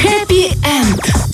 Happy End.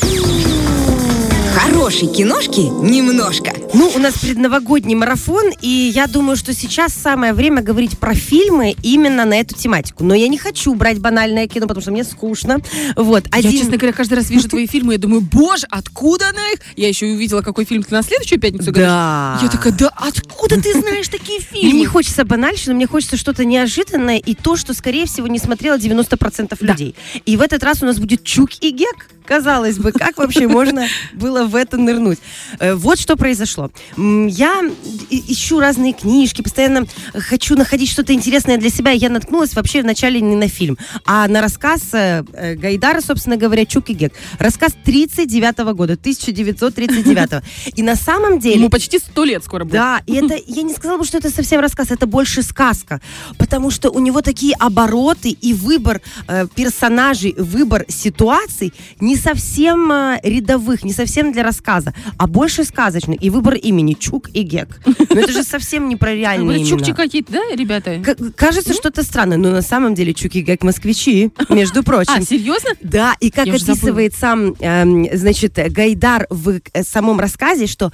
Хорошей киношки немножко. Ну, у нас предновогодний марафон, и я думаю, что сейчас самое время говорить про фильмы именно на эту тематику. Но я не хочу брать банальное кино, потому что мне скучно. Вот. Я, честно говоря, каждый раз вижу твои фильмы, я думаю, боже, откуда она их? Я еще и увидела, какой фильм ты на следующую пятницу говоришь. Да. Я такая, да откуда ты знаешь такие Мне не фильмы? хочется банальщину, мне хочется что-то неожиданное и то, что, скорее всего, не смотрело 90% людей. И в этот раз у нас будет Чук и Гек. Казалось бы, как вообще можно было в это нырнуть? Э, Вот что произошло. Я ищу разные книжки, постоянно хочу находить что-то интересное для себя. Я наткнулась вообще вначале не на фильм, а на рассказ э, э, Гайдара, собственно говоря, Чук и Гек. Рассказ 39 года, 1939. И на самом деле... Ему почти сто лет скоро будет. Да, и это, я не сказала бы, что это совсем рассказ, это больше сказка, потому что у него такие обороты и выбор э, персонажей, выбор ситуаций не совсем э, рядовых, не совсем для рассказа, а больше сказочный. И выбор имени Чук и Гек. Но это же совсем не про реальные Говорят, имена. чукчи какие-то, да, ребята? Кажется, что-то странное, но на самом деле Чук и Гек москвичи, между прочим. А, серьезно? Да, и как описывает сам, эм, значит, Гайдар в э, самом рассказе, что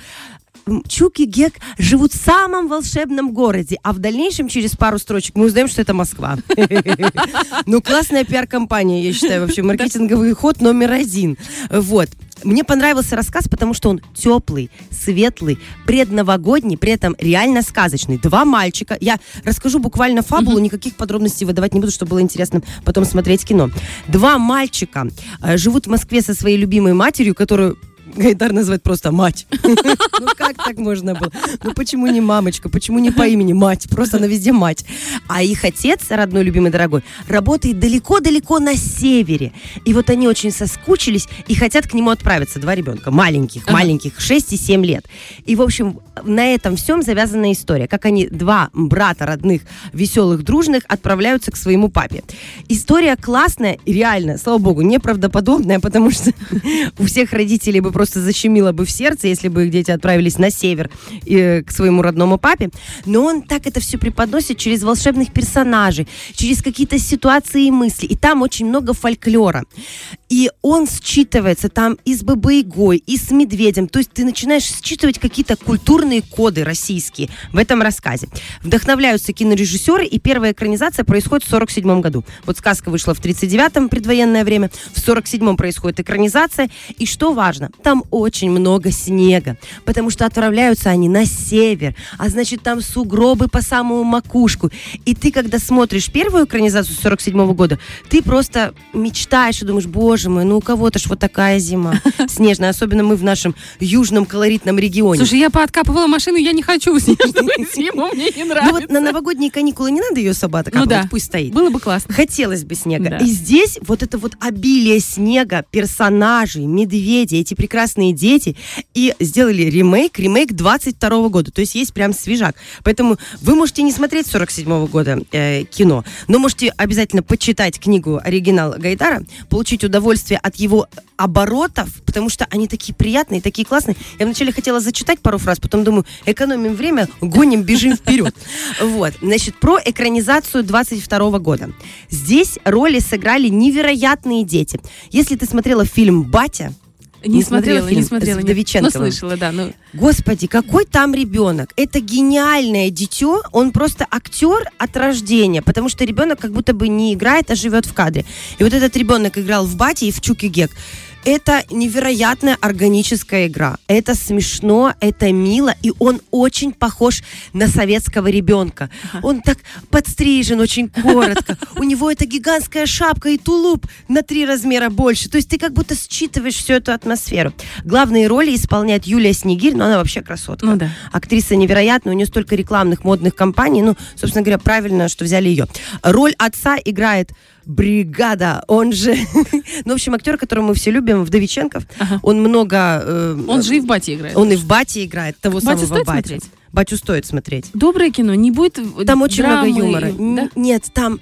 м, Чук и Гек живут в самом волшебном городе, а в дальнейшем через пару строчек мы узнаем, что это Москва. Ну, классная пиар-компания, я считаю, вообще маркетинговый ход номер один. Вот. Мне понравился рассказ, потому что он теплый, светлый, предновогодний, при этом реально сказочный. Два мальчика. Я расскажу буквально фабулу, никаких подробностей выдавать не буду, чтобы было интересно потом смотреть кино. Два мальчика э, живут в Москве со своей любимой матерью, которую Гайдар называет просто мать. Ну как так можно было? Ну почему не мамочка? Почему не по имени мать? Просто она везде мать. А их отец, родной, любимый, дорогой, работает далеко-далеко на севере. И вот они очень соскучились и хотят к нему отправиться. Два ребенка, маленьких, маленьких, 6 и 7 лет. И, в общем, на этом всем завязана история. Как они, два брата родных, веселых, дружных, отправляются к своему папе. История классная, и реально, слава богу, неправдоподобная, потому что у всех родителей бы просто защемило бы в сердце, если бы их дети отправились на север э, к своему родному папе. Но он так это все преподносит через волшебных персонажей, через какие-то ситуации и мысли. И там очень много фольклора. И он считывается там и с Бабой-Ягой, и с Медведем. То есть ты начинаешь считывать какие-то культурные коды российские в этом рассказе. Вдохновляются кинорежиссеры, и первая экранизация происходит в 47 году. Вот сказка вышла в 39-м, предвоенное время, в 47-м происходит экранизация. И что важно, там очень много снега, потому что отправляются они на север, а значит там сугробы по самую макушку. И ты, когда смотришь первую экранизацию 47 года, ты просто мечтаешь и думаешь, боже мой, ну у кого-то ж вот такая зима снежная, особенно мы в нашем южном колоритном регионе. Слушай, я пооткапывала машину, я не хочу снежную зиму, мне не ну нравится. вот на новогодние каникулы не надо ее собака Ну да. пусть стоит. Было бы классно. Хотелось бы снега. Да. И здесь вот это вот обилие снега, персонажей, медведи, эти прекрасные дети. И сделали ремейк, ремейк 22 года. То есть есть прям свежак. Поэтому вы можете не смотреть 47 года э, кино, но можете обязательно почитать книгу оригинал Гайдара, получить удовольствие от его оборотов, потому что они такие приятные, такие классные. Я вначале хотела зачитать пару фраз, потом думаю, экономим время, гоним, бежим вперед. Вот, значит, про экранизацию 22 года. Здесь роли сыграли невероятные дети. Если ты смотрела фильм «Батя», Не, Не смотрела смотрела, фильм не смотрела. нет. Ну, слышала, да. Ну, Господи, какой там ребенок? Это гениальное дитё. Он просто актер от рождения, потому что ребенок как будто бы не играет, а живет в кадре. И вот этот ребенок играл в Бате и в Чуки Гек. Это невероятная органическая игра. Это смешно, это мило, и он очень похож на советского ребенка. Он так подстрижен очень коротко. У него это гигантская шапка и тулуп на три размера больше. То есть ты как будто считываешь всю эту атмосферу. Главные роли исполняет Юлия Снегирь, но она вообще красотка. Ну да. Актриса невероятная, у нее столько рекламных модных компаний. Ну, собственно говоря, правильно, что взяли ее. Роль отца играет Бригада, он же... ну, в общем, актер, которого мы все любим, Вдовиченков. Ага. Он много... э, он же и в бате играет. Он и в Бате играет, того Батю самого Батю. смотреть? Батю стоит смотреть. Доброе кино, не будет Там очень драмы, много юмора. да? Нет, там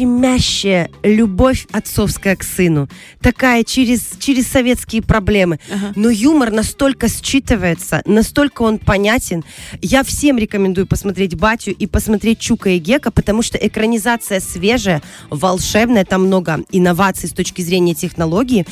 щемящая любовь отцовская к сыну. Такая через, через советские проблемы. Ага. Но юмор настолько считывается, настолько он понятен. Я всем рекомендую посмотреть «Батю» и посмотреть «Чука и Гека», потому что экранизация свежая, волшебная, там много инноваций с точки зрения технологии.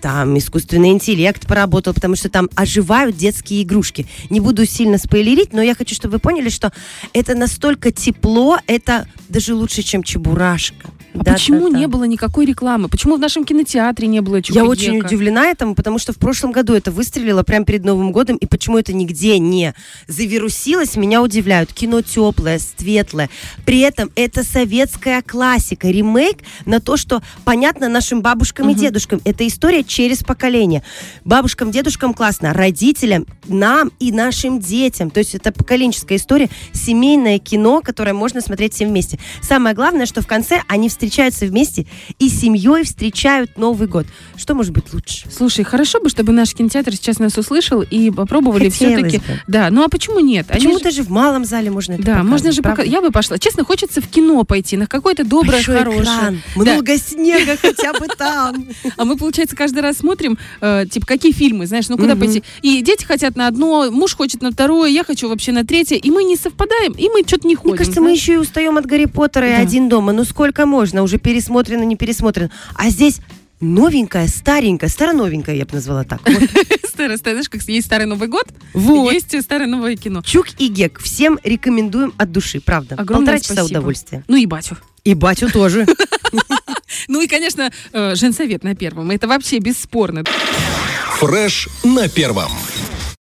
Там искусственный интеллект поработал, потому что там оживают детские игрушки. Не буду сильно спойлерить, но я хочу, чтобы вы поняли, что это настолько тепло, это даже лучше, чем «Чебурашка». А Да, почему да, да. не было никакой рекламы? Почему в нашем кинотеатре не было Я Чука-Гека? очень удивлена этому, потому что в прошлом году это выстрелило прямо перед Новым годом, и почему это нигде не завирусилось, меня удивляют. Кино теплое, светлое. При этом это советская классика, ремейк на то, что понятно нашим бабушкам и дедушкам. Это история через поколение. Бабушкам, дедушкам классно, родителям, нам и нашим детям. То есть это поколенческая история, семейное кино, которое можно смотреть всем вместе. Самое главное, что в конце они встречаются вместе и семьей встречают Новый год. Что может быть лучше? Слушай, хорошо бы, чтобы наш кинотеатр сейчас нас услышал и попробовали все-таки. Да, ну а почему нет? Они Почему же- даже в малом зале можно это Да, можно же пока. Я бы пошла. Честно, хочется в кино пойти, на какое-то доброе, Большой хорошее. экран, Да. много снега хотя бы там. А мы, получается, каждый раз смотрим, э, типа, какие фильмы, знаешь, ну куда пойти. И дети хотят на одно, муж хочет на второе, я хочу вообще на третье, и мы не совпадаем, и мы что-то не ходим. Мне кажется, мы знаешь. еще и устаем от Гарри Поттера и Да. один дома. Ну сколько можно? Уже пересмотрено, не пересмотрено. А здесь новенькая, старенькая, староновенькая, я бы назвала так. Вот. Старый, знаешь, как есть Старый Новый год, Вот. есть Старое Новое кино. Чук и Гек. Всем рекомендуем от души, правда. Огромное Полтора часа удовольствия. Ну и батю. И батю тоже. Ну и, конечно, э, женсовет на первом. Это вообще бесспорно. Фреш на первом.